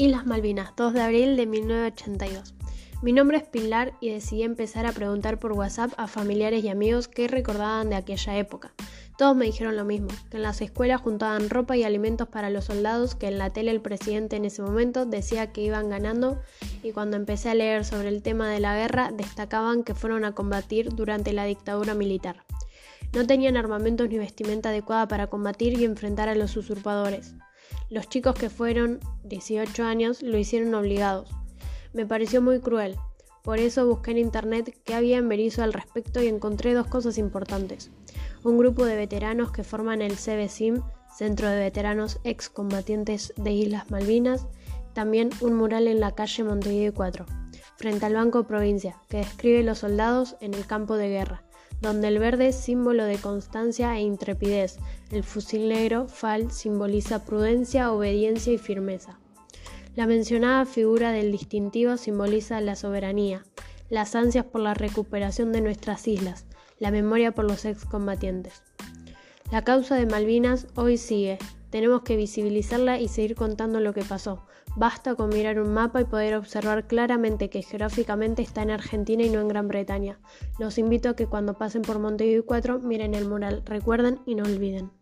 Islas Malvinas, 2 de abril de 1982. Mi nombre es Pilar y decidí empezar a preguntar por WhatsApp a familiares y amigos qué recordaban de aquella época. Todos me dijeron lo mismo, que en las escuelas juntaban ropa y alimentos para los soldados, que en la tele el presidente en ese momento decía que iban ganando y cuando empecé a leer sobre el tema de la guerra destacaban que fueron a combatir durante la dictadura militar. No tenían armamentos ni vestimenta adecuada para combatir y enfrentar a los usurpadores. Los chicos que fueron 18 años lo hicieron obligados. Me pareció muy cruel. Por eso busqué en internet qué había en Berizo al respecto y encontré dos cosas importantes. Un grupo de veteranos que forman el CBSIM, Centro de Veteranos Excombatientes de Islas Malvinas, también un mural en la calle Montevideo 4, frente al Banco Provincia, que describe los soldados en el campo de guerra donde el verde es símbolo de constancia e intrepidez, el fusil negro, fal, simboliza prudencia, obediencia y firmeza. La mencionada figura del distintivo simboliza la soberanía, las ansias por la recuperación de nuestras islas, la memoria por los excombatientes. La causa de Malvinas hoy sigue, tenemos que visibilizarla y seguir contando lo que pasó. Basta con mirar un mapa y poder observar claramente que geográficamente está en Argentina y no en Gran Bretaña. Los invito a que cuando pasen por Montevideo 4 miren el mural, recuerden y no olviden.